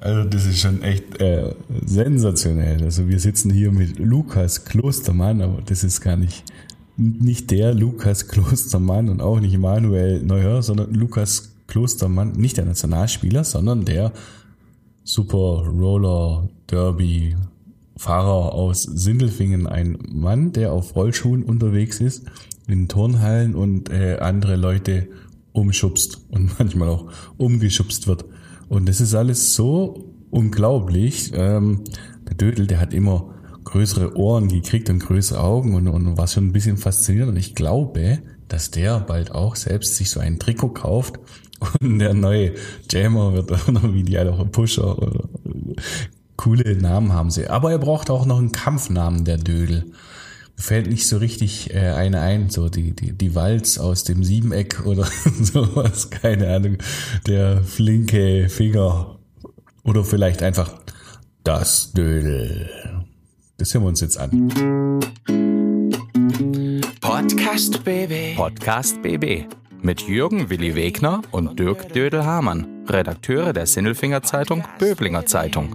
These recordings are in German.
Also das ist schon echt äh, sensationell. Also wir sitzen hier mit Lukas Klostermann, aber das ist gar nicht nicht der Lukas Klostermann und auch nicht Manuel Neuer, sondern Lukas Klostermann, nicht der Nationalspieler, sondern der Super Roller Derby Fahrer aus Sindelfingen, ein Mann, der auf Rollschuhen unterwegs ist, in Turnhallen und äh, andere Leute umschubst und manchmal auch umgeschubst wird. Und das ist alles so unglaublich. Ähm, der Dödel, der hat immer größere Ohren gekriegt und größere Augen und, und war schon ein bisschen faszinierend. Und ich glaube, dass der bald auch selbst sich so ein Trikot kauft und der neue Jammer wird oder wie die alle auch Pusher oder coole Namen haben sie. Aber er braucht auch noch einen Kampfnamen, der Dödel. Fällt nicht so richtig äh, eine ein, so die, die, die Walz aus dem Siebeneck oder sowas, keine Ahnung. Der flinke Finger. Oder vielleicht einfach das Dödel. Das hören wir uns jetzt an. Podcast BB. Podcast BB. Mit Jürgen Willi Wegner und Dirk Dödel-Hamann, Redakteure der Sinnelfinger Zeitung Böblinger Zeitung.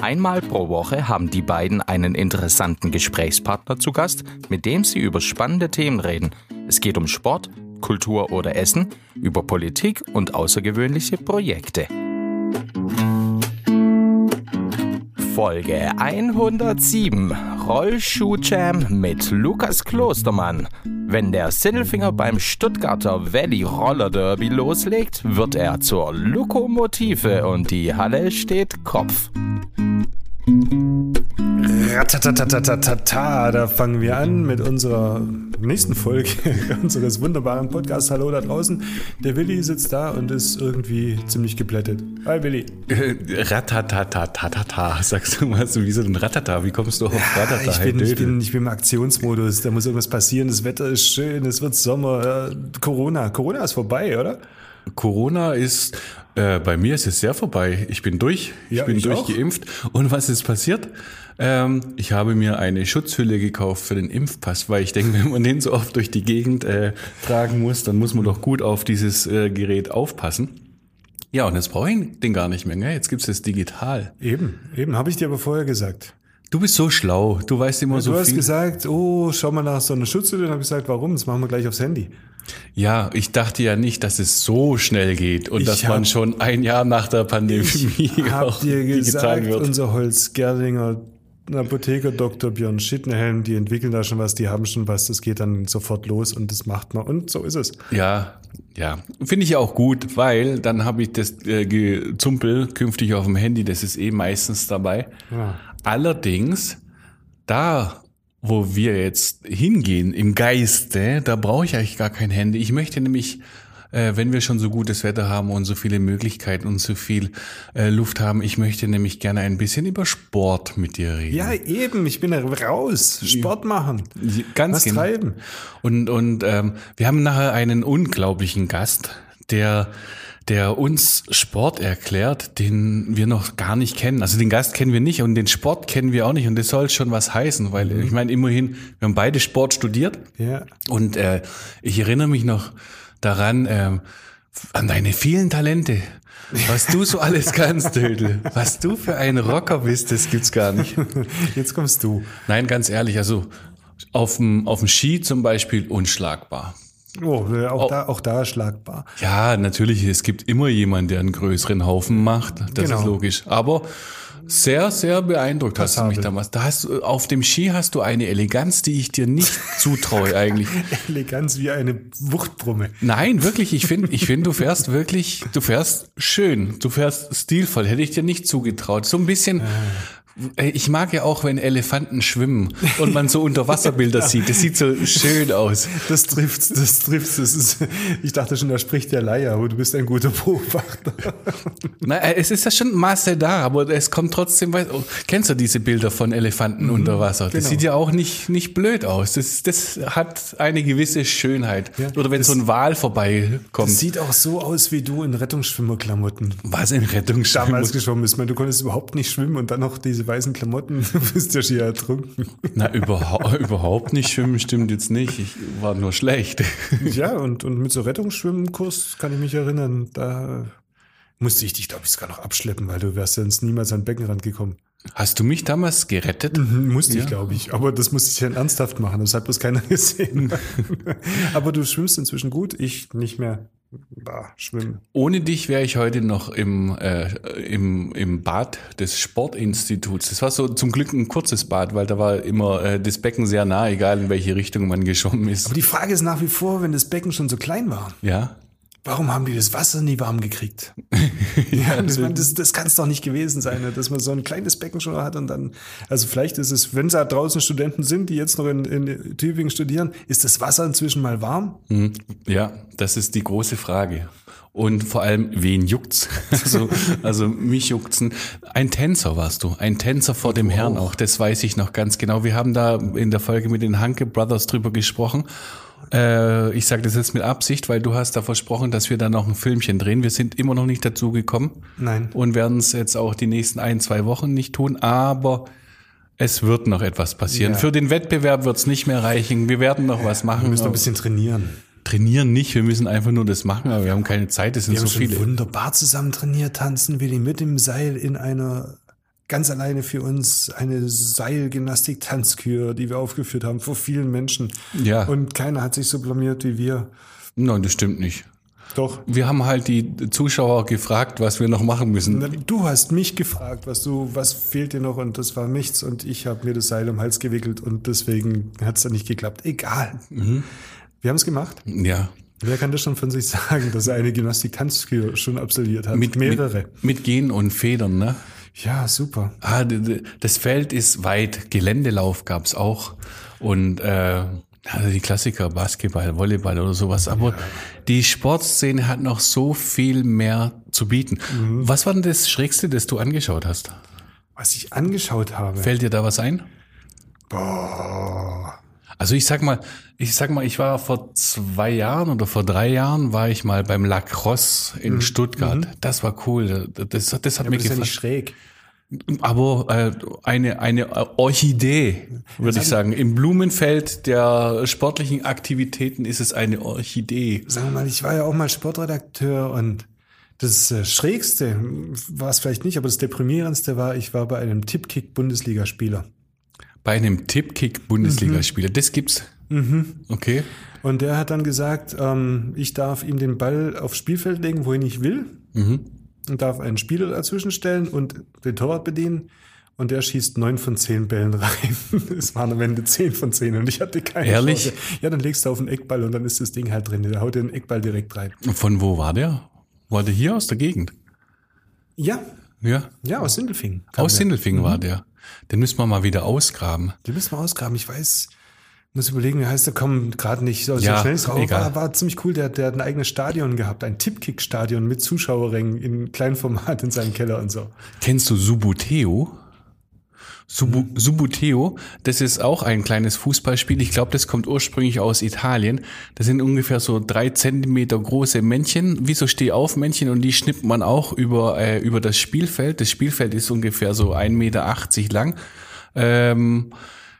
Einmal pro Woche haben die beiden einen interessanten Gesprächspartner zu Gast, mit dem sie über spannende Themen reden. Es geht um Sport, Kultur oder Essen, über Politik und außergewöhnliche Projekte. Folge 107 Rollschuh-Jam mit Lukas Klostermann. Wenn der Sinnelfinger beim Stuttgarter Valley Roller Derby loslegt, wird er zur Lokomotive und die Halle steht Kopf. Ratatatatata, da fangen wir an mit unserer nächsten Folge unseres wunderbaren Podcasts. Hallo da draußen. Der Willi sitzt da und ist irgendwie ziemlich geplättet. Hi Willi. Äh, Ratatatatata, sagst du mal so wie so ein Ratata. Wie kommst du auf Ratata? Ich bin, ich, bin, ich bin im Aktionsmodus. Da muss irgendwas passieren. Das Wetter ist schön, es wird Sommer. Corona. Corona ist vorbei, oder? Corona ist, äh, bei mir ist es sehr vorbei. Ich bin durch, ich Ja, bin ich auch. durchgeimpft. Und was ist passiert? Ähm, ich habe mir eine Schutzhülle gekauft für den Impfpass, weil ich denke, wenn man den so oft durch die Gegend äh, tragen muss, dann muss man doch gut auf dieses äh, Gerät aufpassen. Ja, und jetzt brauche ich den gar nicht mehr. Gell? Jetzt gibt's es digital. Eben, eben, habe ich dir aber vorher gesagt. Du bist so schlau. Du weißt immer so du hast viel. gesagt, oh, schau mal nach so einer Schutzhülle. Und habe ich gesagt, warum? Das machen wir gleich aufs Handy. Ja, ich dachte ja nicht, dass es so schnell geht und Ich dass man schon ein Jahr nach der Pandemie Hab auch dir gesagt, wird. unser Holzgerlinger Apotheker Dr. Björn Schittenhelm, die entwickeln da schon was, die haben schon was, das geht dann sofort los und das macht man. Und so ist es. Ja, ja. Finde ich auch gut, weil dann habe ich das äh, Gezumpel künftig auf dem Handy, das ist eh meistens dabei. Ja. Allerdings, da wo wir jetzt hingehen im Geiste, da brauche ich eigentlich gar kein Handy. Ich möchte nämlich, äh, wenn wir schon so gutes Wetter haben und so viele Möglichkeiten und so viel äh, Luft haben, ich möchte nämlich gerne ein bisschen über Sport mit dir reden. Ja, eben, ich bin raus. Sport machen. Ganz Was genau. treiben. Und, und ähm, wir haben nachher einen unglaublichen Gast, der, der uns Sport erklärt, den wir noch gar nicht kennen. Also den Gast kennen wir nicht und den Sport kennen wir auch nicht. Und das soll schon was heißen, weil ich meine, immerhin, wir haben beide Sport studiert. Ja. Und äh, ich erinnere mich noch daran, ähm, an deine vielen Talente. Was du so alles kannst, Dödel. Was du für ein Rocker bist, das gibt's gar nicht. Jetzt kommst du. Nein, ganz ehrlich, also auf dem, auf dem Ski zum Beispiel unschlagbar. Oh, auch, Da, auch da schlagbar. Ja, natürlich, es gibt immer jemanden, der einen größeren Haufen macht. Das Genau. ist logisch. Aber sehr, sehr beeindruckt hast du mich Passabel. damals. Da hast du, auf dem Ski hast du eine Eleganz, die ich dir nicht zutraue eigentlich. Eleganz wie eine Wuchtbrumme. Nein, wirklich, ich finde, ich finde, du fährst wirklich, du fährst schön, du fährst stilvoll, hätte ich dir nicht zugetraut. So ein bisschen, äh, ich mag ja auch, wenn Elefanten schwimmen und man so Unterwasserbilder sieht. Das sieht so schön aus. Das trifft, das trifft. Das ist, ich dachte schon, da spricht der Leier, aber du bist ein guter Beobachter. Na, äh, es ist ja schon Maße da, aber es kommt trotzdem, weil, oh, kennst du diese Bilder von Elefanten unter Wasser? Das genau. sieht ja auch nicht, nicht blöd aus. Das, das hat eine gewisse Schönheit. Ja, Oder wenn so ein Wal vorbeikommt. Das sieht auch so aus wie du in Rettungsschwimmerklamotten. Was in Rettungsschirm? Damals geschwommen. Ich meine, du konntest überhaupt nicht schwimmen und dann noch diese weißen Klamotten. Du bist ja schier ertrunken. Na, überhaupt, überhaupt nicht schwimmen stimmt jetzt nicht. Ich war nur schlecht. Ja, und, und mit so Rettungsschwimmkurs kann ich mich erinnern, da musste ich dich, glaube ich, sogar noch abschleppen, weil du wärst sonst niemals an den Beckenrand gekommen. Hast du mich damals gerettet? Mhm, musste ich, glaube ich. Aber das musste ich dann ernsthaft machen. Das hat bloß keiner gesehen. Aber du schwimmst inzwischen gut, ich nicht mehr. Bah, schwimmen. Ohne dich wäre ich heute noch im, äh, im, im Bad des Sportinstituts. Das war so zum Glück ein kurzes Bad, weil da war immer äh, das Becken sehr nah, egal in welche Richtung man geschwommen ist. Aber die Frage ist nach wie vor, wenn das Becken schon so klein war, ja. Warum haben die das Wasser nie warm gekriegt? ja, das, das, das kann es doch nicht gewesen sein, ne, dass man so ein kleines Becken schon hat und dann, also vielleicht ist es, wenn da draußen Studenten sind, die jetzt noch in, in Tübingen studieren, ist das Wasser inzwischen mal warm? Mhm. Ja, das ist die große Frage. Und vor allem, wen juckt's? Also, also mich juckt's. Ein Tänzer warst du, ein Tänzer vor dem Herrn auch, das weiß ich noch ganz genau. Wir haben da in der Folge mit den Hanke Brothers drüber gesprochen. Äh, ich sage das jetzt mit Absicht, weil du hast da versprochen, dass wir da noch ein Filmchen drehen. Wir sind immer noch nicht dazu gekommen. Nein. Und werden es jetzt auch die nächsten ein, zwei Wochen nicht tun, aber es wird noch etwas passieren. Ja. Für den Wettbewerb wird's nicht mehr reichen. Wir werden noch was machen. Wir müssen noch ein bisschen trainieren. Trainieren nicht, wir müssen einfach nur das machen, aber wir haben keine Zeit, es sind Wir so haben schon viele. wunderbar zusammen trainiert, tanzen Willi mit dem Seil in einer ganz alleine für uns eine Seilgymnastik-Tanzkür, die wir aufgeführt haben vor vielen Menschen. Ja. Und keiner hat sich so blamiert wie wir. Nein, das stimmt nicht. Doch. Wir haben halt die Zuschauer gefragt, was wir noch machen müssen. Du hast mich gefragt, was du, was fehlt dir noch und das war nichts und ich habe mir das Seil um den Hals gewickelt und deswegen hat es dann nicht geklappt. Egal. Mhm. Wir haben es gemacht. Ja. Wer kann das schon von sich sagen, dass er eine Gymnastik-Tanzkür schon absolviert hat? Mit, mehrere. Mit, mit Gehen und Federn, ne? Ja, super. Ah, das Feld ist weit. Geländelauf gab's auch. Und äh, also die Klassiker, Basketball, Volleyball oder sowas. Aber die Sportszene hat noch so viel mehr zu bieten. Was war denn das Schrägste, das du angeschaut hast? Was ich angeschaut habe. Fällt dir da was ein? Boah. Also ich sag mal, ich sag mal, ich war vor zwei Jahren oder vor drei Jahren war ich mal beim Lacrosse in Stuttgart. Das war cool. Das, das hat Aber mir das ist ja gefallen. nicht schräg. Aber äh, eine, eine Orchidee, würde ich sagen. Im Blumenfeld der sportlichen Aktivitäten ist es eine Orchidee. Sagen wir mal, ich war ja auch mal Sportredakteur und das äh, Schrägste war es vielleicht nicht, aber das Deprimierendste war, ich war bei einem Tippkick-Bundesligaspieler. Bei einem Tippkick-Bundesligaspieler. Das gibt's. Okay. Und der hat dann gesagt, ähm, ich darf ihm den Ball aufs Spielfeld legen, wohin ich will. Und darf einen Spieler dazwischen stellen und den Torwart bedienen. Und der schießt neun von zehn Bällen rein. Es waren am Ende zehn von zehn und ich hatte keine Ehrlich? Chance. Ja, dann legst du auf den Eckball und dann ist das Ding halt drin. Der haut den Eckball direkt rein. Von wo war der? War der hier aus der Gegend? Ja, Ja. ja, aus Sindelfingen. Aus. Sindelfingen war der. Den müssen wir mal wieder ausgraben. Die müssen wir ausgraben. Ich weiß, muss überlegen, wie heißt der, komm, gerade nicht so, so Ja, schnell drauf. War, war ziemlich cool. Der, der hat ein eigenes Stadion gehabt, ein Tippkick-Stadion mit Zuschauerrängen in Kleinformat in seinem Keller und so. Kennst du Subuteo? Subu, Subuteo, das ist auch ein kleines Fußballspiel. Ich glaube, das kommt ursprünglich aus Italien. Das sind ungefähr so drei Zentimeter große Männchen, wie so Stehaufmännchen, und die schnippt man auch über, äh, über das Spielfeld. Das Spielfeld ist ungefähr so 1,80 Meter lang. Ähm,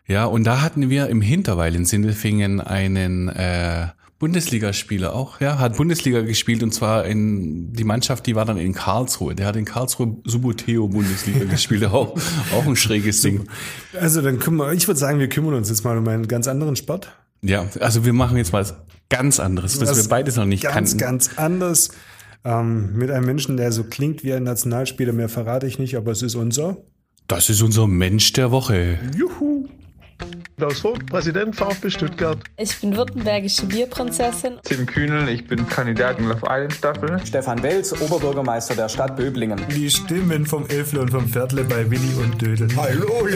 ja, und da hatten wir im Hinterweil in Sindelfingen einen äh, Bundesligaspieler auch, ja, hat Bundesliga gespielt und zwar in die Mannschaft, die war dann in Karlsruhe. Der hat in Karlsruhe Suboteo Bundesliga gespielt, auch, auch ein schräges Ding. Also dann kümmern, ich würde sagen, wir kümmern uns jetzt mal um einen ganz anderen Sport. Ja, also wir machen jetzt mal was ganz anderes, das wir beides noch nicht ganz, kannten. ganz anders. Ähm, mit einem Menschen, der so klingt wie ein Nationalspieler, mehr verrate ich nicht, aber es ist unser. Das ist unser Mensch der Woche. Juhu! Klaus Vogt, Präsident VfB Stuttgart. Ich bin württembergische Bierprinzessin. Tim Kühnel, ich bin Kandidat in Love Island Staffel. Stefan Welz, Oberbürgermeister der Stadt Böblingen. Die Stimmen vom Elfle und vom Viertle bei Willi und Dödel. Hallo!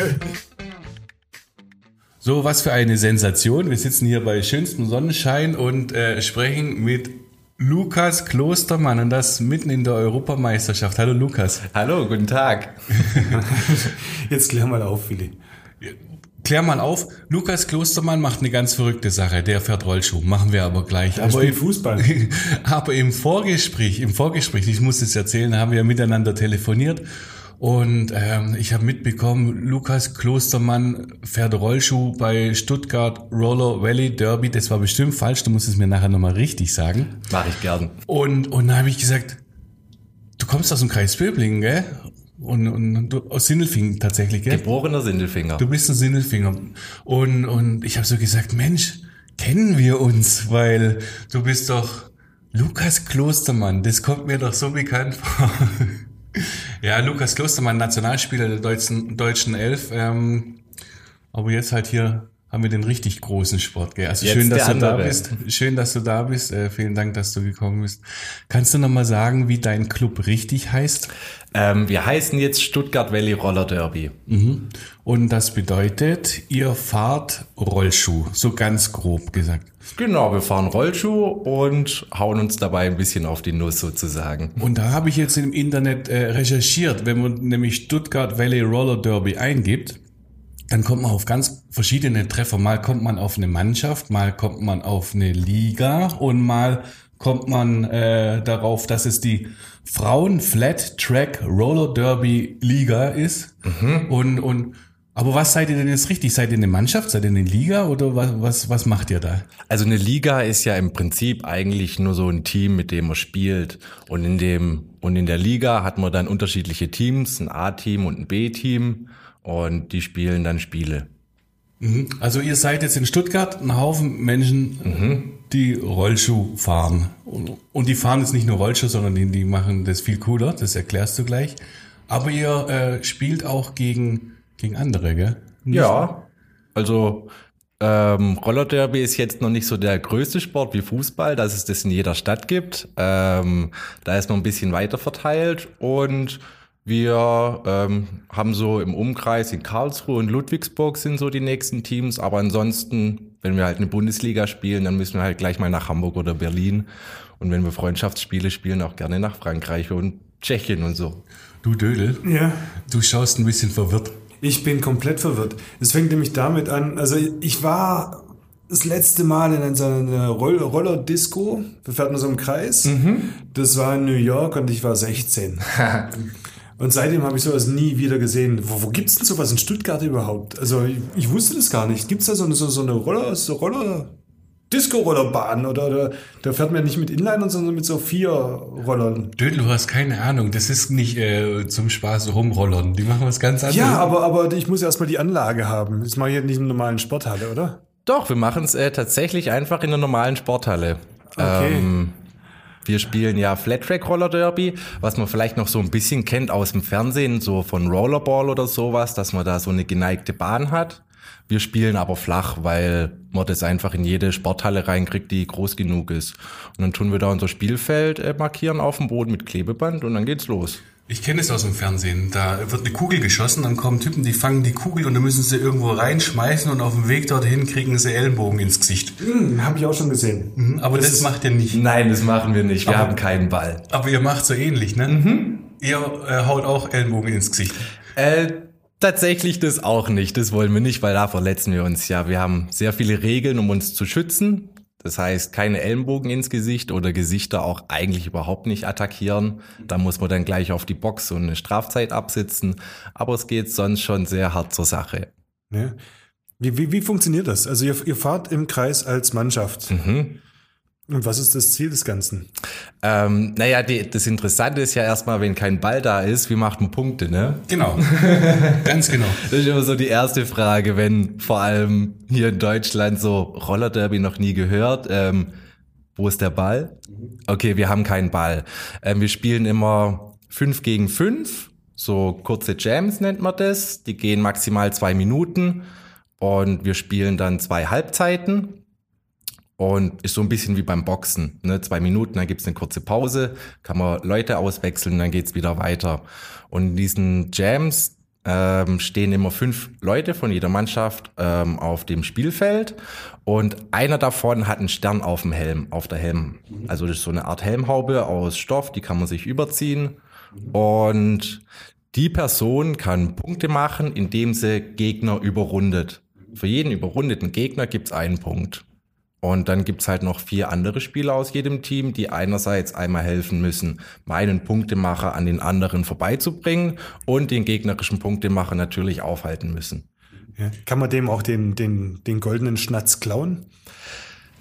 So, was für eine Sensation. Wir sitzen hier bei schönstem Sonnenschein und äh, sprechen mit Lukas Klostermann und das mitten in der Europameisterschaft. Hallo Lukas. Hallo, guten Tag. Jetzt klär mal auf, Willi. Klär mal auf, Lukas Klostermann macht eine ganz verrückte Sache. Der fährt Rollschuh. Machen wir aber gleich. Er aber im- Fußball. aber im Vorgespräch, im Vorgespräch, ich muss es erzählen, haben wir miteinander telefoniert und ähm, ich habe mitbekommen, Lukas Klostermann fährt Rollschuh bei Stuttgart Roller Valley Derby. Das war bestimmt falsch. Du musst es mir nachher nochmal richtig sagen. Mache ich gern. Und und dann habe ich gesagt, du kommst aus dem Kreis Böblingen, gell? Und, und du, aus Sindelfingen tatsächlich, gell? Geborener Sindelfinger. Du bist ein Sindelfinger. Und, und ich habe so gesagt, Mensch, kennen wir uns? Weil du bist doch Lukas Klostermann. Das kommt mir doch so bekannt vor. ja, Lukas Klostermann, Nationalspieler der deutschen, deutschen Elf. Ähm, aber jetzt halt hier haben wir den richtig großen Sport. Gell? Also Jetzt schön, dass du da bist. Schön, dass du da bist. Äh, vielen Dank, dass du gekommen bist. Kannst du noch mal sagen, wie dein Club richtig heißt? Ähm, wir heißen jetzt Stuttgart Valley Roller Derby. Und das bedeutet, ihr fahrt Rollschuh, so ganz grob gesagt. Genau, wir fahren Rollschuh und hauen uns dabei ein bisschen auf die Nuss sozusagen. Und da habe ich jetzt im Internet äh, recherchiert, wenn man nämlich Stuttgart Valley Roller Derby eingibt, dann kommt man auf ganz verschiedene Treffer. Mal kommt man auf eine Mannschaft, mal kommt man auf eine Liga und mal kommt man äh, darauf, dass es die Frauen Flat Track Roller Derby Liga ist. Und, und aber was seid ihr denn jetzt richtig? Seid ihr eine Mannschaft? Seid ihr eine Liga oder was, was, was macht ihr da? Also eine Liga ist ja im Prinzip eigentlich nur so ein Team, mit dem man spielt. Und in dem, und in der Liga hat man dann unterschiedliche Teams, ein A-Team und ein B-Team. Und die spielen dann Spiele. Also ihr seid jetzt in Stuttgart ein Haufen Menschen, die Rollschuh fahren. Und, die fahren jetzt nicht nur Rollschuh, sondern die, die machen das viel cooler, das erklärst du gleich. Aber ihr äh, spielt auch gegen, gegen andere, gell? Ja. Also ähm, Rollerderby ist jetzt noch nicht so der größte Sport wie Fußball, dass es das in jeder Stadt gibt. Ähm, da ist noch ein bisschen weiter verteilt und wir ähm, haben so im Umkreis in Karlsruhe und Ludwigsburg sind so die nächsten Teams, aber ansonsten, wenn wir halt eine Bundesliga spielen, dann müssen wir halt gleich mal nach Hamburg oder Berlin und wenn wir Freundschaftsspiele spielen, auch gerne nach Frankreich und Tschechien und so. Du Dödel, Ja. du schaust ein bisschen verwirrt. Ich bin komplett verwirrt. Es fängt nämlich damit an, also ich war das letzte Mal in so einer Roll Roller-Disco, wir fährten so im Kreis. Das war in New York und ich war 16. und seitdem habe ich sowas nie wieder gesehen. Wo, wo gibt's denn sowas in Stuttgart überhaupt? Also ich, ich wusste das gar nicht. Gibt's da so eine, so, so eine Roller, so Roller, Disco-Rollerbahn oder, oder da fährt man nicht mit Inlinern, sondern mit so vier Rollern. Dödel, du hast keine Ahnung, das ist nicht äh, zum Spaß rumrollern. Die machen was ganz anderes. Ja, aber, aber ich muss erstmal die Anlage haben. Das mache ich jetzt nicht in einer normalen Sporthalle, oder? Doch, wir machen es äh, tatsächlich einfach in der normalen Sporthalle. Okay. Ähm, wir spielen ja Flat Track Roller Derby, was man vielleicht noch so ein bisschen kennt aus dem Fernsehen, so von Rollerball oder sowas, dass man da so eine geneigte Bahn hat. Wir spielen aber flach, weil man das einfach in jede Sporthalle reinkriegt, die groß genug ist. Und dann tun wir da unser Spielfeld äh, markieren auf dem Boden mit Klebeband und dann geht's los. Ich kenne es aus dem Fernsehen. Da wird eine Kugel geschossen, dann kommen Typen, die fangen die Kugel und dann müssen sie irgendwo reinschmeißen und auf dem Weg dorthin kriegen sie Ellenbogen ins Gesicht. Hm, habe ich auch schon gesehen. Mhm, Aber das, macht ihr nicht. Nein, das machen wir nicht. Wir Aber- haben keinen Ball. Aber ihr macht so ähnlich, ne? Ihr äh, haut auch Ellenbogen ins Gesicht. Äh, tatsächlich das auch nicht. Das wollen wir nicht, weil da verletzen wir uns ja. Wir haben sehr viele Regeln, um uns zu schützen. Das heißt, keine Ellenbogen ins Gesicht oder Gesichter auch eigentlich überhaupt nicht attackieren. Da muss man dann gleich auf die Box und eine Strafzeit absitzen. Aber es geht sonst schon sehr hart zur Sache. Ja. Wie, wie, wie funktioniert das? Also ihr, ihr fahrt im Kreis als Mannschaft. Und was ist das Ziel des Ganzen? Ähm, naja, die, das Interessante ist ja erstmal, wenn kein Ball da ist, wie macht man Punkte, ne? Genau. Ganz genau. Das ist immer so die erste Frage, wenn vor allem hier in Deutschland so Rollerderby noch nie gehört. Ähm, wo ist der Ball? Okay, wir haben keinen Ball. Ähm, wir spielen immer fünf gegen fünf, so kurze Jams nennt man das. Die gehen maximal zwei Minuten und wir spielen dann zwei Halbzeiten. Und ist so ein bisschen wie beim Boxen. Ne? Zwei Minuten, dann gibt's eine kurze Pause, kann man Leute auswechseln, dann geht's wieder weiter. Und in diesen Jams ähm, stehen immer fünf Leute von jeder Mannschaft ähm, auf dem Spielfeld und einer davon hat einen Stern auf dem Helm, auf der Helm. Also das ist so eine Art Helmhaube aus Stoff, die kann man sich überziehen. Und die Person kann Punkte machen, indem sie Gegner überrundet. Für jeden überrundeten Gegner gibt's einen Punkt. Und dann gibt's halt noch vier andere Spieler aus jedem Team, die einerseits einmal helfen müssen, meinen Punktemacher an den anderen vorbeizubringen und den gegnerischen Punktemacher natürlich aufhalten müssen. Ja. Kann man dem auch den, den, den goldenen Schnatz klauen?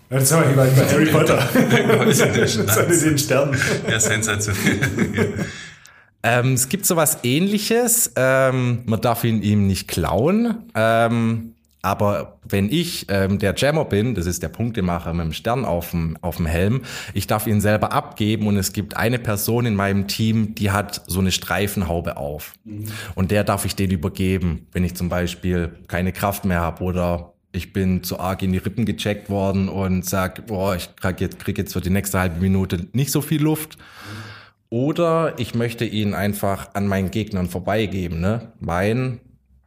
Das haben wir bei bei Harry Potter. hat den Stern. Ja, sensationell. Ähm, es gibt sowas ähnliches. Ähm, man darf ihn ihm nicht klauen. Ähm, aber wenn ich ähm, der Jammer bin, das ist der Punktemacher mit dem Stern auf dem, auf dem Helm, ich darf ihn selber abgeben und es gibt eine Person in meinem Team, die hat so eine Streifenhaube auf. Mhm. Und der darf ich den übergeben, wenn ich zum Beispiel keine Kraft mehr habe oder ich bin zu arg in die Rippen gecheckt worden und sag, boah, ich krieg jetzt, krieg jetzt für die nächste halbe Minute nicht so viel Luft. Oder ich möchte ihn einfach an meinen Gegnern vorbeigeben. Ne? Mein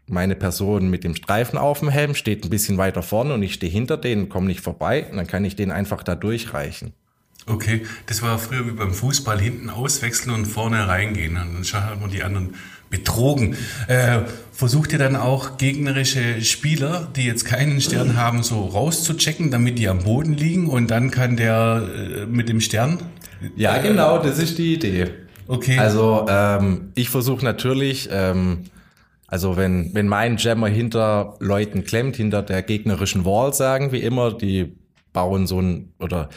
meine Person mit dem Streifen auf dem Helm steht ein bisschen weiter vorne und ich stehe hinter denen, komme nicht vorbei und dann kann ich den einfach da durchreichen. Okay, das war früher wie beim Fußball, hinten auswechseln und vorne reingehen. Und dann hat man die anderen betrogen. Äh, versucht ihr dann auch gegnerische Spieler, die jetzt keinen Stern haben, so rauszuchecken, damit die am Boden liegen und dann kann der äh, mit dem Stern? Ja, genau, das ist die Idee. Okay. Also ähm, ich versuche natürlich ähm, also wenn, wenn mein Jammer hinter Leuten klemmt, hinter der gegnerischen Wall, sagen wir immer, die bauen so ein, oder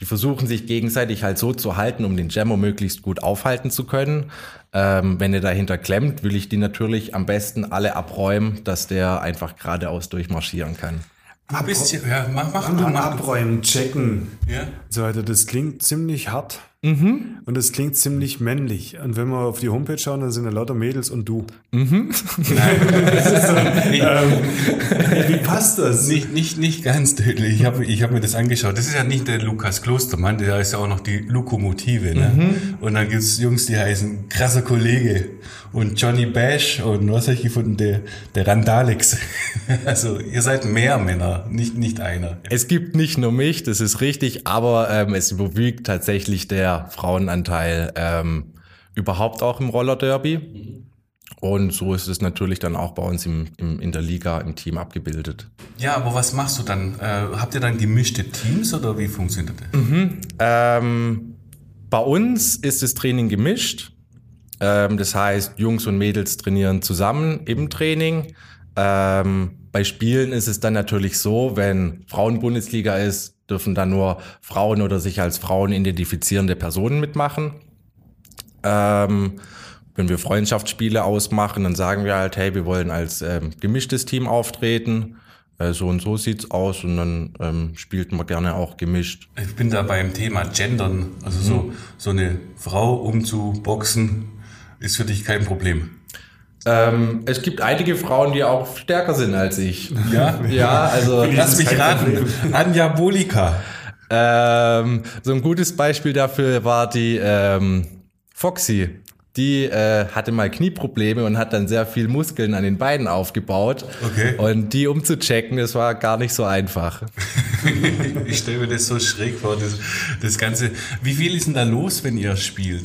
die versuchen sich gegenseitig halt so zu halten, um den Jammer möglichst gut aufhalten zu können. Ähm, wenn er dahinter klemmt, will ich die natürlich am besten alle abräumen, dass der einfach geradeaus durchmarschieren kann. Du bist ja, ja, mach, mach, mach, mach abräumen, checken. Ja. So weiter. Das klingt ziemlich hart. Mhm. Und es klingt ziemlich männlich. Und wenn wir auf die Homepage schauen, dann sind da lauter Mädels und du. Mhm. Nein, so, ähm, wie passt das? Nicht, nicht, nicht ganz tödlich. Ich habe ich hab mir das angeschaut. Das ist ja nicht der Lukas Klostermann, der ist ja auch noch die Lokomotive. Ne? Mhm. Und dann gibt's Jungs, die heißen krasser Kollege und Johnny Bash und was habe ich gefunden? Der, der Randalex. also ihr seid mehr Männer, nicht, nicht einer. Es gibt nicht nur mich, das ist richtig, aber ähm, es überwiegt tatsächlich der Frauenanteil ähm, überhaupt auch im Roller Derby. Und so ist es natürlich dann auch bei uns im, im, in der Liga im Team abgebildet. Ja, aber was machst du dann? Äh, habt ihr dann gemischte Teams oder wie funktioniert das? Mhm, ähm, bei uns ist das Training gemischt. Ähm, das heißt, Jungs und Mädels trainieren zusammen im Training. Ähm, bei Spielen ist es dann natürlich so, wenn Frauenbundesliga ist, dürfen dann nur Frauen oder sich als Frauen identifizierende Personen mitmachen. Ähm, wenn wir Freundschaftsspiele ausmachen, dann sagen wir halt, hey, wir wollen als gemischtes Team auftreten. Äh, so und so sieht's aus und dann ähm, spielt man gerne auch gemischt. Ich bin da beim Thema Gendern, also mhm. so, so eine Frau umzuboxen, ist für dich kein Problem. Ähm, es gibt einige Frauen, die auch stärker sind als ich. Ja, ja also lass mich raten. Anja Bolika. Ähm, so ein gutes Beispiel dafür war die ähm, Foxy. Die äh, hatte mal Knieprobleme und hat dann sehr viel Muskeln an den Beinen aufgebaut. Okay. Und die umzuchecken, das war gar nicht so einfach. ich stelle mir das so schräg vor, das, das Ganze. Wie viel ist denn da los, wenn ihr spielt?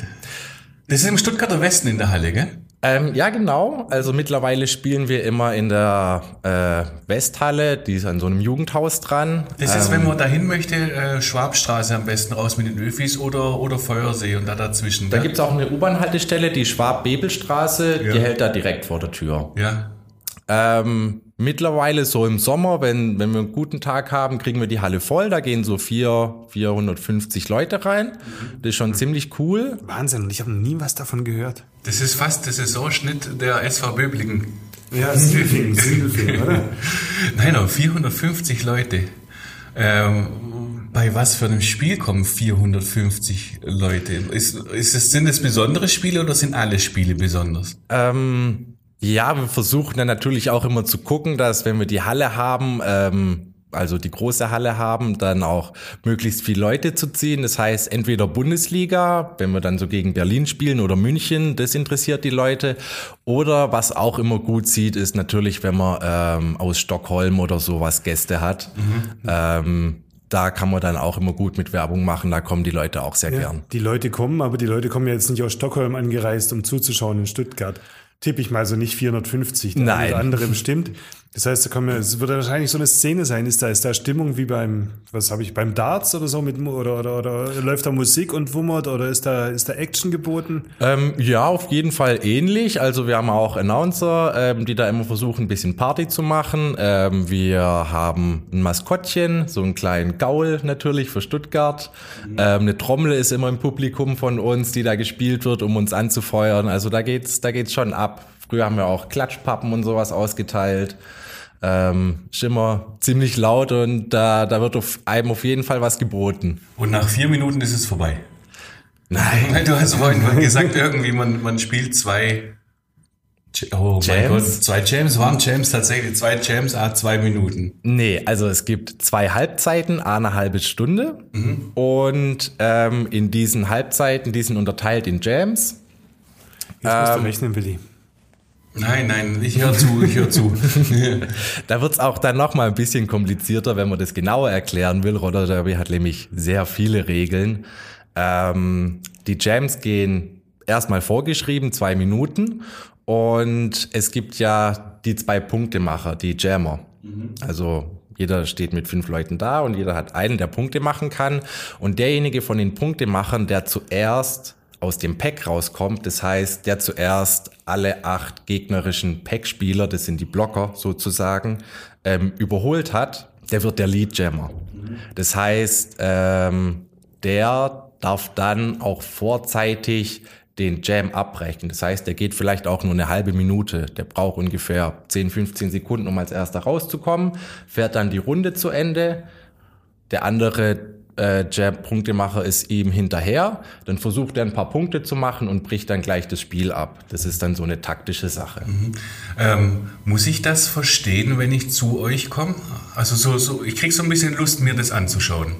Das ist im Stuttgarter Westen in der Halle, gell? Ähm, ja, genau. Also mittlerweile spielen wir immer in der äh, Westhalle, die ist an so einem Jugendhaus dran. Das ist, ähm, wenn man dahin möchte, äh, Schwabstraße am besten raus mit den Öfis oder, oder Feuersee und da dazwischen. Da ja? gibt's auch eine U-Bahn-Haltestelle, die Schwab-Bebelstraße, ja. die hält da direkt vor der Tür. Ja. Ähm, mittlerweile so im Sommer, wenn, wenn wir einen guten Tag haben, kriegen wir die Halle voll. Da gehen so vier, 450 Leute rein. Das ist schon ziemlich cool. Wahnsinn. Und ich habe nie was davon gehört. Das ist fast der Saisonschnitt der SV Böblingen. Ja, Sindelfingen, Sindelfingen, oder? Nein, aber 450 Leute. Ähm, bei was für einem Spiel kommen 450 Leute? Ist, ist es, sind es besondere Spiele oder sind alle Spiele besonders? Ähm, ja, wir versuchen dann natürlich auch immer zu gucken, dass wenn wir die Halle haben, ähm, also die große Halle haben, dann auch möglichst viele Leute zu ziehen. Das heißt, entweder Bundesliga, wenn wir dann so gegen Berlin spielen oder München, das interessiert die Leute. Oder was auch immer gut sieht, ist natürlich, wenn man ähm, aus Stockholm oder sowas Gäste hat. Mhm. Ähm, da kann man dann auch immer gut mit Werbung machen, da kommen die Leute auch sehr ja, gern. Die Leute kommen, aber die Leute kommen ja jetzt nicht aus Stockholm angereist, um zuzuschauen in Stuttgart tippe ich mal so nicht 450, der Nein. andere bestimmt. Das heißt, da kommen, es wird wahrscheinlich so eine Szene sein. Ist da, ist da Stimmung wie beim, was habe ich, beim Darts oder so mit oder, oder, oder läuft da Musik und wummert oder ist da, ist da Action geboten? Ähm, ja, auf jeden Fall ähnlich. Also wir haben auch Announcer, ähm, die da immer versuchen, ein bisschen Party zu machen. Ähm, wir haben ein Maskottchen, so einen kleinen Gaul natürlich für Stuttgart. Ähm, eine Trommel ist immer im Publikum von uns, die da gespielt wird, um uns anzufeuern. Also da geht's, da geht's schon ab. Früher haben wir auch Klatschpappen und sowas ausgeteilt. Ähm, ist immer ziemlich laut und da, da wird auf einem auf jeden Fall was geboten. Und nach vier Minuten ist es vorbei. Nein. Du hast vorhin gesagt, irgendwie, man, man spielt zwei. Oh mein Jams? Gott, zwei Jams waren Jams tatsächlich, zwei Jams, ah, zwei Minuten. Nee, also es gibt zwei Halbzeiten, a eine halbe Stunde. Und ähm, in diesen Halbzeiten, die sind unterteilt in Jams. Jetzt musst Ähm, du rechnen, Willi. Nein, nein, ich höre zu, ich höre zu. Da wird's auch dann nochmal ein bisschen komplizierter, wenn man das genauer erklären will. Roller Derby hat nämlich sehr viele Regeln. Ähm, die Jams gehen erstmal vorgeschrieben, zwei Minuten. Und es gibt ja die zwei Punktemacher, die Jammer. Also jeder steht mit fünf Leuten da und jeder hat einen, der Punkte machen kann. Und derjenige von den Punktemachern, der zuerst aus dem Pack rauskommt, das heißt, der zuerst alle acht gegnerischen Pack-Spieler, das sind die Blocker sozusagen, ähm, überholt hat, der wird der Lead Jammer. Das heißt, ähm, der darf dann auch vorzeitig den Jam abbrechen. Das heißt, der geht vielleicht auch nur eine halbe Minute. Der braucht ungefähr 10, 15 Sekunden, um als erster rauszukommen, fährt dann die Runde zu Ende. Der andere äh, Jam-Punktemacher ist ihm hinterher. Dann versucht er ein paar Punkte zu machen und bricht dann gleich das Spiel ab. Das ist dann so eine taktische Sache. Ähm, muss ich das verstehen, wenn ich zu euch komme? Also so, so, ich krieg so ein bisschen Lust, mir das anzuschauen.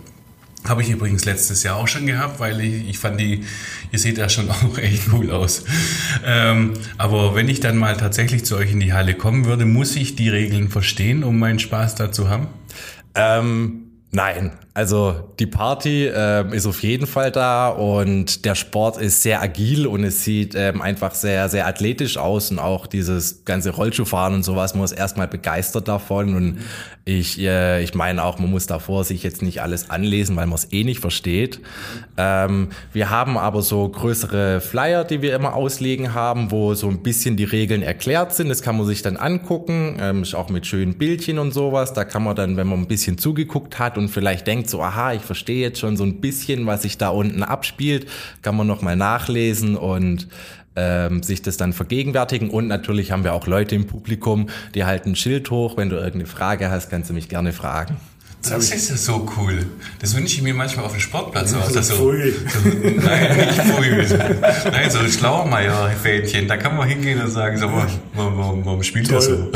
Habe ich übrigens letztes Jahr auch schon gehabt, weil ich, ich fand die, ihr seht ja schon auch echt cool aus. Ähm, aber wenn ich dann mal tatsächlich zu euch in die Halle kommen würde, muss ich die Regeln verstehen, um meinen Spaß da zu haben? Ähm, nein, also die Party ähm, ist auf jeden Fall da und der Sport ist sehr agil und es sieht ähm, einfach sehr, sehr athletisch aus und auch dieses ganze Rollschuhfahren und sowas, man ist erstmal begeistert davon und ich, äh, ich meine auch, man muss davor sich jetzt nicht alles anlesen, weil man es eh nicht versteht. Ähm, wir haben aber so größere Flyer, die wir immer auslegen haben, wo so ein bisschen die Regeln erklärt sind. Das kann man sich dann angucken, ähm, ist auch mit schönen Bildchen und sowas. Da kann man dann, wenn man ein bisschen zugeguckt hat und vielleicht denkt so, aha, ich verstehe jetzt schon so ein bisschen, was sich da unten abspielt, kann man nochmal nachlesen und ähm, sich das dann vergegenwärtigen. Und natürlich haben wir auch Leute im Publikum, die halten ein Schild hoch. Wenn du irgendeine Frage hast, kannst du mich gerne fragen. Das ist ja so cool. Das wünsche ich mir manchmal auf dem Sportplatz auch. so dass so, so, nein, nicht Pfui. Nein, so ein Schlaumeier-Fähnchen. Da kann man hingehen und sagen, so, warum, warum, spielt er so?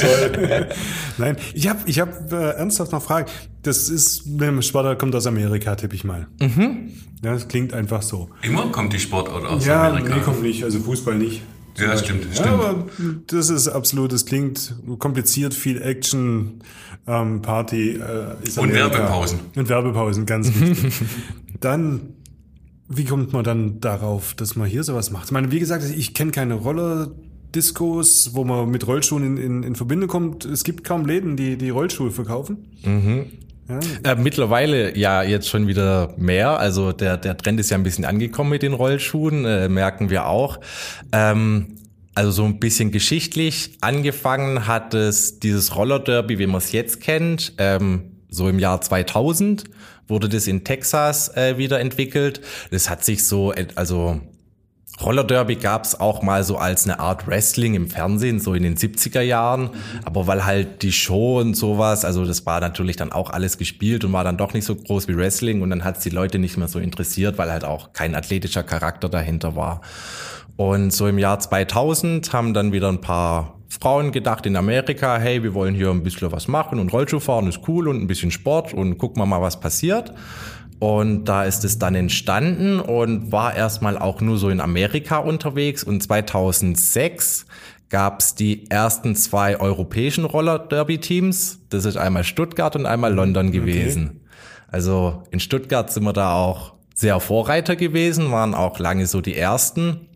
Toll. Nein, ich habe ich hab, äh, ernsthaft noch Fragen. Das ist, wenn man Sportler kommt aus Amerika, tippe ich mal. Ja, das klingt einfach so. Immer kommt die Sportart aus ja, Amerika. nee, kommt nicht. Also Fußball nicht. Ja, stimmt, Ja, stimmt. aber das ist absolut, das klingt kompliziert, viel Action, ähm, Party. Äh, ist Und Amerika. Werbepausen. Und Werbepausen, ganz wichtig. dann, wie kommt man dann darauf, dass man hier sowas macht? Ich meine, wie gesagt, ich kenne keine Roller-Discos, wo man mit Rollschuhen in, in, in Verbindung kommt. Es gibt kaum Läden, die, die Rollschuhe verkaufen. Äh, mittlerweile ja jetzt schon wieder mehr. Also der, der Trend ist ja ein bisschen angekommen mit den Rollschuhen, äh, merken wir auch. Ähm, also so ein bisschen geschichtlich angefangen hat es dieses Roller Derby, wie man es jetzt kennt, ähm, so im Jahr 2000 wurde das in Texas äh, wieder entwickelt. Das hat sich so, also Roller Derby gab's auch mal so als eine Art Wrestling im Fernsehen, so in den 70er Jahren. Aber weil halt die Show und sowas, also das war natürlich dann auch alles gespielt und war dann doch nicht so groß wie Wrestling und dann hat's die Leute nicht mehr so interessiert, weil halt auch kein athletischer Charakter dahinter war. Und so im Jahr 2000 haben dann wieder ein paar Frauen gedacht in Amerika, hey, wir wollen hier ein bisschen was machen und Rollschuhfahren ist cool und ein bisschen Sport und gucken wir mal, was passiert. Und da ist es dann entstanden und war erstmal auch nur so in Amerika unterwegs. Und 2006 gab es die ersten zwei europäischen Roller-Derby-Teams. Das ist einmal Stuttgart und einmal London gewesen. Also in Stuttgart sind wir da auch sehr Vorreiter gewesen, waren auch lange so die ersten.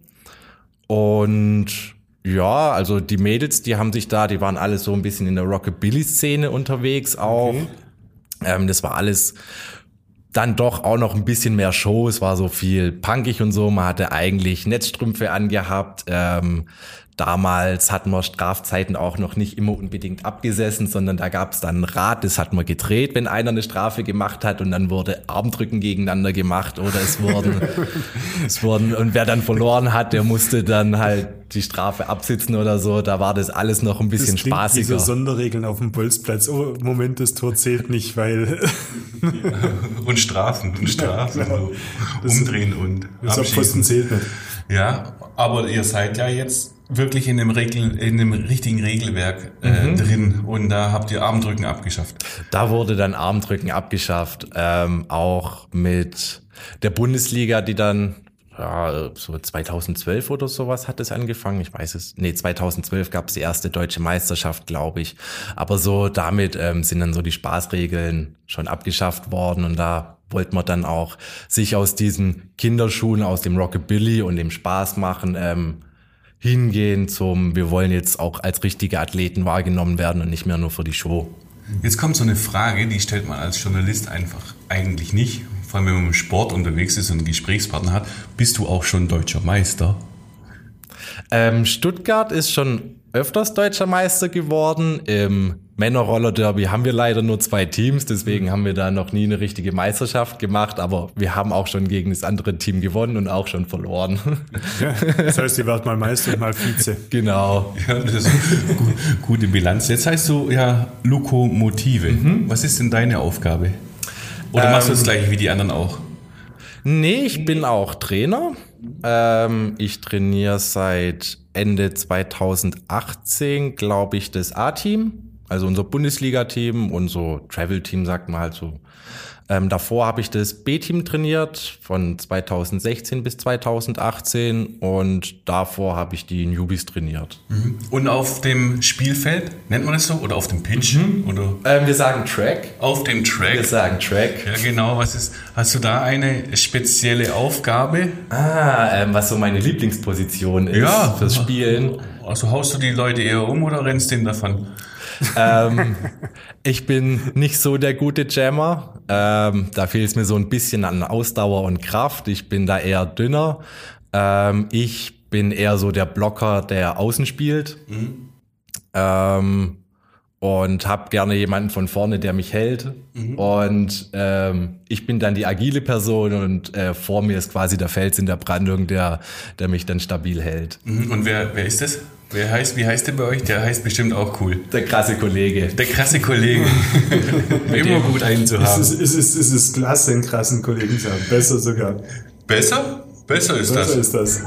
Und Ja, also die Mädels, die haben sich da, die waren alle so ein bisschen in der Rockabilly-Szene unterwegs auch. Okay. Ähm, das war alles dann doch auch noch ein bisschen mehr Show. Es war so viel punkig und so. Man hatte eigentlich Netzstrümpfe angehabt. Ähm, damals hatten wir Strafzeiten auch noch nicht immer unbedingt abgesessen, sondern da gab es dann ein Rad, das hat man gedreht, wenn einer eine Strafe gemacht hat und dann wurde Armdrücken gegeneinander gemacht oder es wurden, es wurden, und wer dann verloren hat, der musste dann halt die Strafe absitzen oder so. Da war das alles noch ein bisschen Das spaßiger. so Sonderregeln auf dem Bolzplatz. Oh, Moment, das Tor zählt nicht, weil Und Strafen und Strafen. genau. so Umdrehen und das Pfosten zählt nicht. Ja, aber ihr seid ja jetzt wirklich in dem, Regel, in dem richtigen Regelwerk äh, drin und da habt ihr Armdrücken abgeschafft. Da wurde dann Armdrücken abgeschafft, ähm, auch mit der Bundesliga, die dann ja, so 2012 oder sowas hat es angefangen. Ich weiß es. Nee, 2012 gab es die erste deutsche Meisterschaft, glaube ich. Aber so damit ähm, sind dann so die Spaßregeln schon abgeschafft worden und da wollte man dann auch sich aus diesen Kinderschuhen, aus dem Rockabilly und dem Spaß machen, ähm, hingehen zum, wir wollen jetzt auch als richtige Athleten wahrgenommen werden und nicht mehr nur für die Show. Jetzt kommt so eine Frage, die stellt man als Journalist einfach eigentlich nicht. Vor allem, wenn man im Sport unterwegs ist und einen Gesprächspartner hat. Bist du auch schon deutscher Meister? Ähm, Stuttgart ist schon öfters deutscher Meister geworden. Im Männerroller-Derby haben wir leider nur zwei Teams, deswegen haben wir da noch nie eine richtige Meisterschaft gemacht, aber wir haben auch schon gegen das andere Team gewonnen und auch schon verloren. Das heißt, ihr wart mal Meister und mal Vize. genau. Ja, das ist eine gu- gute Bilanz. Jetzt heißt du ja Lokomotive. Was ist denn deine Aufgabe? Oder machst du das gleiche wie die anderen auch? Nee, ich bin auch Trainer. Ähm, ich trainiere seit Ende 2018, glaube ich, das A-Team. Also unser Bundesliga-Team und so Travel-Team, sagt man halt so. Ähm, davor habe ich das B-Team trainiert von 2016 bis 2018 und davor habe ich die Newbies trainiert. Und auf dem Spielfeld, nennt man das so? Oder auf dem Pitch? Oder Ähm, wir sagen Track. auf dem Track? Wir sagen Track. Ja, genau. Was ist, hast du da eine spezielle Aufgabe? Ah, ähm, was so meine Lieblingsposition ist Ja. fürs Spielen. Also haust du die Leute eher um oder rennst denen davon? Ähm, ich bin nicht so der gute Jammer. Ähm, da fehlt es mir so ein bisschen an Ausdauer und Kraft. Ich bin da eher dünner. Ähm, ich bin eher so der Blocker, der außen spielt. Ähm, und habe gerne jemanden von vorne, der mich hält. Und ähm, ich bin dann die agile Person und äh, vor mir ist quasi der Fels in der Brandung, der, der mich dann stabil hält. Mhm. Und wer, wer ist das? Wer heißt, wie heißt der bei euch? Der heißt bestimmt auch cool. Der krasse Kollege. Der krasse Kollege. Immer gut einen zu Es haben. ist, es, ist, es ist klasse, einen krassen Kollegen zu haben. Besser sogar. Besser? Besser ist Besser das. ist das.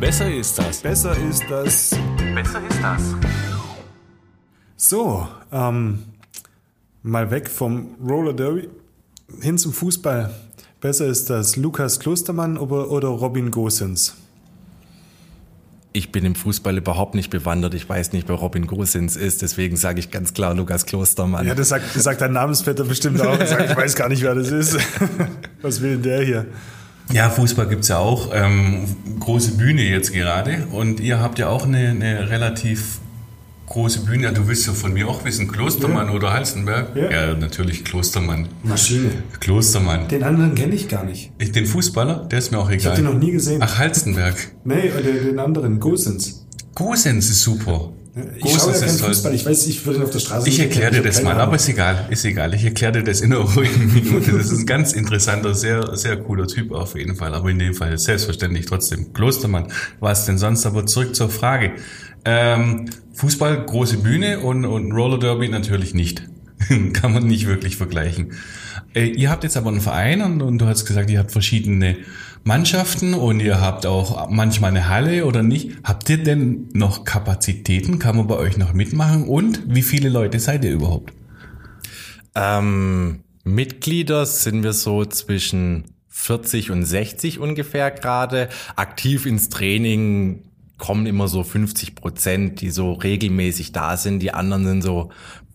Besser ist das. Besser ist das. Besser ist das. So, ähm, mal weg vom Roller Derby hin zum Fußball. Besser ist das Lukas Klostermann oder, oder Robin Gosens? Ich bin im Fußball überhaupt nicht bewandert. Ich weiß nicht, wer Robin Gosens ist. Deswegen sage ich ganz klar Lukas Klostermann. Ja, das sagt, das sagt dein Namensvetter bestimmt auch. Er sagt, ich weiß gar nicht, wer das ist. Was will denn der hier? Ja, Fußball gibt's ja auch. Ähm, große Bühne jetzt gerade. Und ihr habt ja auch eine, eine relativ große Bühne. Ja, du willst ja von mir auch wissen, Klostermann oder Halstenberg? Ja. natürlich Klostermann. Maschine. Klostermann. Den anderen kenne ich gar nicht. Ich, den Fußballer, der ist mir auch egal. Ich habe den noch nie gesehen. Ach, Halstenberg. Nee, den anderen, Gosens. Gosens ist super. Ich schaue ja keinen toll. Fußball. Ich weiß, ich würde auf der Straße Ich erkläre dir das mal, aber Ahnung. ist egal, ist egal. Ich erkläre dir das in einer ruhigen Minute. Das ist ein ganz interessanter, sehr, sehr cooler Typ auf jeden Fall. Aber in dem Fall selbstverständlich trotzdem Klostermann. Was denn sonst? Aber zurück zur Frage. Ähm, Fußball, große Bühne und, und Roller Derby natürlich nicht. Kann man nicht wirklich vergleichen. Äh, ihr habt jetzt aber einen Verein und, und du hast gesagt, ihr habt verschiedene Mannschaften und ihr habt auch manchmal eine Halle oder nicht. Habt ihr denn noch Kapazitäten? Kann man bei euch noch mitmachen? Und wie viele Leute seid ihr überhaupt? Ähm, Mitglieder sind wir so zwischen 40 und 60 ungefähr gerade. Aktiv ins Training kommen immer so 50 Prozent, die so regelmäßig da sind. Die anderen sind so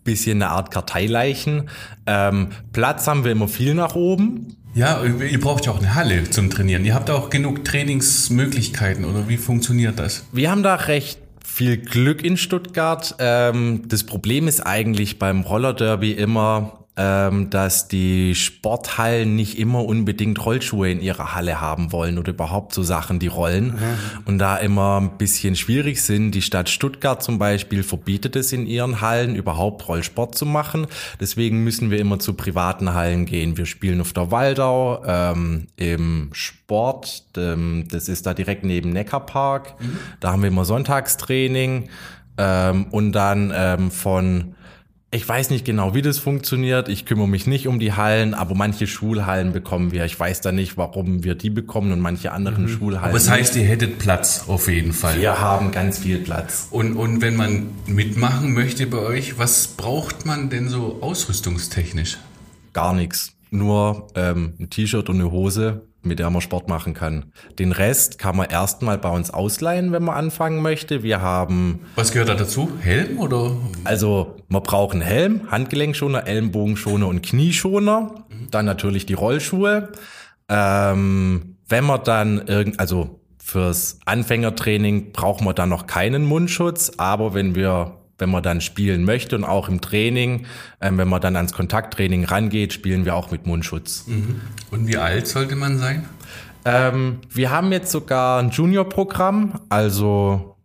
bisschen eine Art Karteileichen. Ähm, Platz haben wir immer viel nach oben. Ja, ihr braucht ja auch eine Halle zum Trainieren. Ihr habt auch genug Trainingsmöglichkeiten oder wie funktioniert das? Wir haben da recht viel Glück in Stuttgart. Ähm, das Problem ist eigentlich beim Roller Derby immer, ähm, dass die Sporthallen nicht immer unbedingt Rollschuhe in ihrer Halle haben wollen oder überhaupt so Sachen, die rollen. Und da immer ein bisschen schwierig sind. Die Stadt Stuttgart zum Beispiel verbietet es in ihren Hallen, überhaupt Rollsport zu machen. Deswegen müssen wir immer zu privaten Hallen gehen. Wir spielen auf der Waldau, ähm, im Sport, ähm, das ist da direkt neben Neckarpark. Da haben wir immer Sonntagstraining. Ähm, und dann ähm, von ich weiß nicht genau, wie das funktioniert. Ich kümmere mich nicht um die Hallen, aber manche Schulhallen bekommen wir. Ich weiß da nicht, warum wir die bekommen und manche anderen Schulhallen. Aber das heißt, ihr hättet Platz auf jeden Fall. wir haben ganz viel Platz. Und, und wenn man mitmachen möchte bei euch, was braucht man denn so ausrüstungstechnisch? Gar nichts. Nur ähm, ein T-Shirt und eine Hose, mit der man Sport machen kann. Den Rest kann man erstmal bei uns ausleihen, wenn man anfangen möchte. Wir haben Was gehört da dazu? Helm oder? Also man braucht einen Helm, Handgelenkschoner, Ellenbogenschoner und Knieschoner. Dann natürlich die Rollschuhe. Ähm, wenn man dann irgend, also fürs Anfängertraining braucht man dann noch keinen Mundschutz, aber wenn wir wenn man dann spielen möchte und auch im Training, ähm, wenn man dann ans Kontakttraining rangeht, spielen wir auch mit Mundschutz. Und wie alt sollte man sein? Ähm, wir haben jetzt sogar ein Junior-Programm, also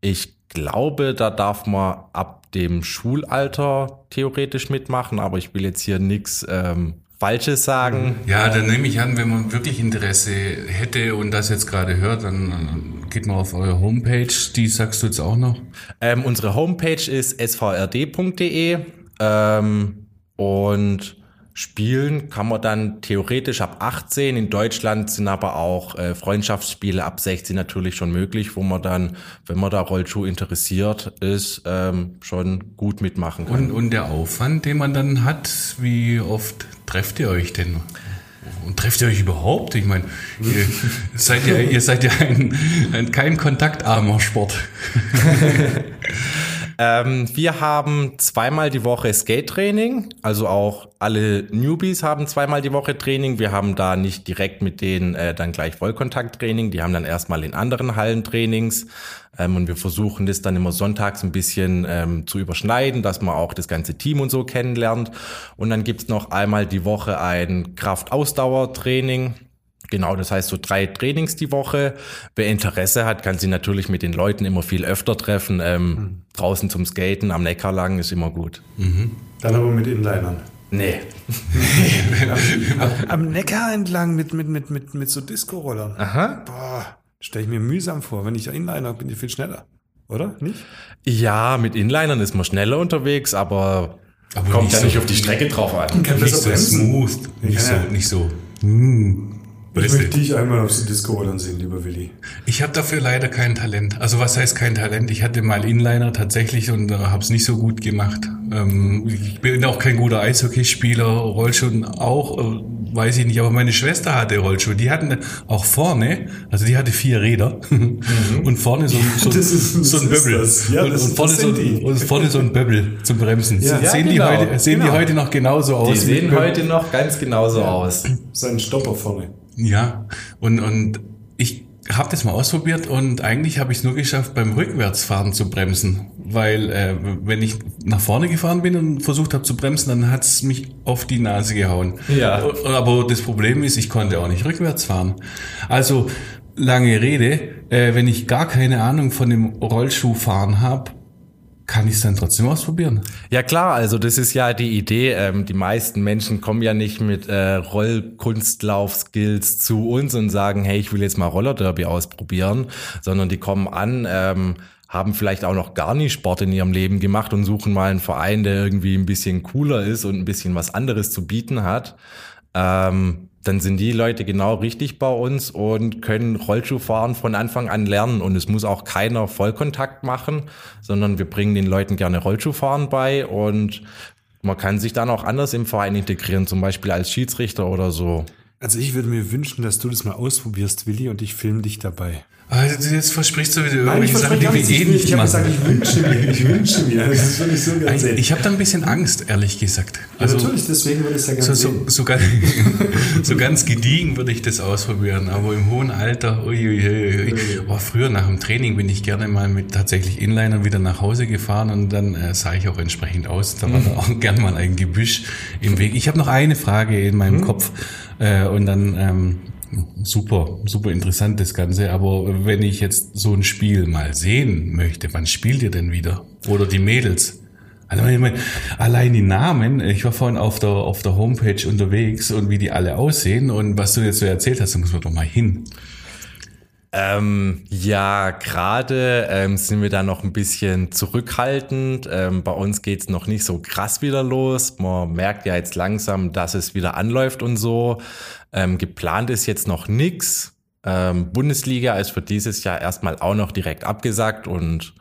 ich glaube, da darf man ab dem Schulalter theoretisch mitmachen, aber ich will jetzt hier nichts ähm, Falsches sagen. Ja, dann nehme ich an, wenn man wirklich Interesse hätte und das jetzt gerade hört, dann geht man auf eure Homepage. Die sagst du jetzt auch noch. Ähm, unsere Homepage ist svrd.de ähm, und spielen kann man dann theoretisch ab 18. In Deutschland sind aber auch äh, Freundschaftsspiele ab 16 natürlich schon möglich, wo man dann, wenn man da Rollschuh interessiert ist, ähm, schon gut mitmachen kann. Und, und der Aufwand, den man dann hat, wie oft trefft ihr euch denn? Und trefft ihr euch überhaupt? Ich meine, ihr seid ja, ihr seid ja ein, ein kein kontaktarmer Sport. Ähm, wir haben zweimal die Woche Skate-Training, also auch alle Newbies haben zweimal die Woche Training. Wir haben da nicht direkt mit denen äh, dann gleich Vollkontakt-Training, die haben dann erstmal in anderen Hallen Trainings ähm, und wir versuchen das dann immer sonntags ein bisschen ähm, zu überschneiden, dass man auch das ganze Team und so kennenlernt. Und dann gibt's noch einmal die Woche ein Kraft-Ausdauer-Training. Genau, das heißt so drei Trainings die Woche. Wer Interesse hat, kann sich natürlich mit den Leuten immer viel öfter treffen. Ähm, Draußen zum Skaten, am Neckar lang ist immer gut. Dann aber mit Inlinern. Nee. Am Neckar entlang mit, mit, mit, mit, mit so Disco-Rollern. Aha. Boah, stelle ich mir mühsam vor. Wenn ich Inliner bin, ich viel schneller. Oder? Nicht? Ja, mit Inlinern ist man schneller unterwegs, aber, Aber kommt nicht ja so- nicht auf die Strecke drauf an. Kann Nicht so smooth, nicht so, Ja. nicht so. Hm. Ich möchte dich einmal auf so Disco-Rollern sehen, lieber Willi. Ich habe dafür leider kein Talent. Also was heißt kein Talent? Ich hatte mal Inliner tatsächlich und äh, habe es nicht so gut gemacht. Ähm, ich bin auch kein guter Eishockeyspieler, Rollschuh auch, äh, weiß ich nicht. Aber meine Schwester hatte Rollschuhe. Die hatten auch vorne, also die hatte vier Räder und vorne so, so, Das ist- so ein Böbbel das. Ja, und, das- und, vorne so, die. und vorne so ein Böbbel zum Bremsen. Ja. sehen Ja, die genau, heute, sehen die genau. heute noch genauso aus? Die sehen heute noch ganz genauso aus. Sein Stopper vorne. Ja, und, und ich habe das mal ausprobiert und eigentlich habe ich es nur geschafft, beim Rückwärtsfahren zu bremsen. Weil äh, wenn ich nach vorne gefahren bin und versucht habe zu bremsen, dann hat es mich auf die Nase gehauen. Ja. Aber das Problem ist, ich konnte auch nicht rückwärts fahren. Also lange Rede, äh, wenn ich gar keine Ahnung von dem Rollschuhfahren habe, kann ich es dann trotzdem ausprobieren. Ja klar, also das ist ja die Idee. Ähm, die meisten Menschen kommen ja nicht mit äh, Rollkunstlauf-Skills zu uns und sagen, hey, ich will jetzt mal Rollerderby ausprobieren, sondern die kommen an, ähm, haben vielleicht auch noch gar nie Sport in ihrem Leben gemacht und suchen mal einen Verein, der irgendwie ein bisschen cooler ist und ein bisschen was anderes zu bieten hat. Ähm, dann sind die Leute genau richtig bei uns und können Rollschuhfahren von Anfang an lernen. Und es muss auch keiner Vollkontakt machen, sondern wir bringen den Leuten gerne Rollschuhfahren bei und man kann sich dann auch anders im Verein integrieren, zum Beispiel als Schiedsrichter oder so. Also ich würde mir wünschen, dass du das mal ausprobierst, Willi, und ich filme dich dabei. Also jetzt versprichst du wieder Nein, irgendwelche Sachen, die wir eh nicht Ich machen. gesagt, ich wünsche mir, ich wünsche mir. Das ist wirklich so ganz Ich, ich habe da ein bisschen Angst, ehrlich gesagt. Also Natürlich, deswegen würde ich es ja gerne so, so, so, ganz, so ganz gediegen würde ich das ausprobieren, aber im hohen Alter, uiuiui. Oh, früher nach dem Training bin ich gerne mal mit tatsächlich Inlinern wieder nach Hause gefahren und dann äh, sah ich auch entsprechend aus. Da war da auch gern mal ein Gebüsch im Weg. Ich habe noch eine Frage in meinem Kopf äh, und dann ähm, super, super interessant das Ganze. Aber wenn ich jetzt so ein Spiel mal sehen möchte, wann spielt ihr denn wieder? Oder die Mädels? Also meine, allein die Namen, ich war vorhin auf der, auf der Homepage unterwegs und wie die alle aussehen und was du jetzt so erzählt hast, da muss man doch mal hin. Ähm, ja, gerade ähm, sind wir da noch ein bisschen zurückhaltend. Ähm, bei uns geht's noch nicht so krass wieder los. Man merkt ja jetzt langsam, dass es wieder anläuft und so. Ähm, geplant ist jetzt noch nix. Ähm, Bundesliga ist für dieses Jahr erstmal auch noch direkt abgesagt und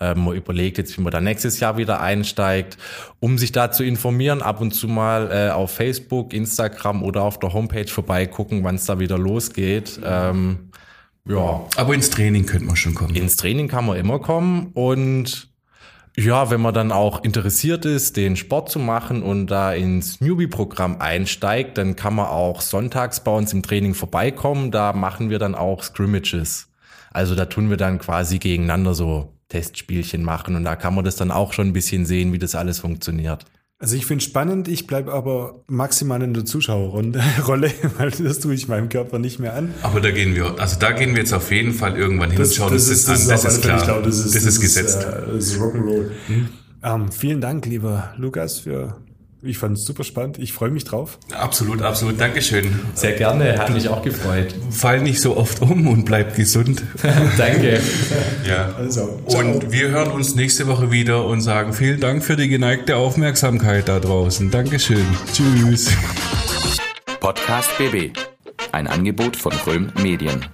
ähm, man überlegt jetzt, wie man da nächstes Jahr wieder einsteigt, um sich da zu informieren, ab und zu mal äh, auf Facebook, Instagram oder auf der Homepage vorbeigucken, wann es da wieder losgeht. Ähm, ja, Aber ins Training könnte man schon kommen. ins Training kann man immer kommen und ja, wenn man dann auch interessiert ist, den Sport zu machen und da ins Newbie-Programm einsteigt, dann kann man auch sonntags bei uns im Training vorbeikommen. Da machen wir dann auch Scrimmages. Also da tun wir dann quasi gegeneinander so Testspielchen machen und da kann man das dann auch schon ein bisschen sehen, wie das alles funktioniert. Also ich finde spannend, ich bleibe aber maximal in der Zuschauerrolle, Rolle, weil das tue ich meinem Körper nicht mehr an. Aber da gehen wir, also da gehen wir jetzt auf jeden Fall irgendwann hin und schauen uns das, an. Das auf ist alle Fälle, klar. glaube, das ist, das ist gesetzt. äh, das ist Rock'n'Roll. Ähm, vielen Dank, lieber Lukas, für. Ich fand es super spannend. Ich freue mich drauf. Absolut, absolut. Dankeschön. Sehr gerne, hat mich auch gefreut. Fall nicht so oft um und bleib gesund. Danke. Ja. Also, Und wir hören uns nächste Woche wieder und sagen vielen Dank für die geneigte Aufmerksamkeit da draußen. Dankeschön. Tschüss. Podcast BB. Ein Angebot von Röhm Medien.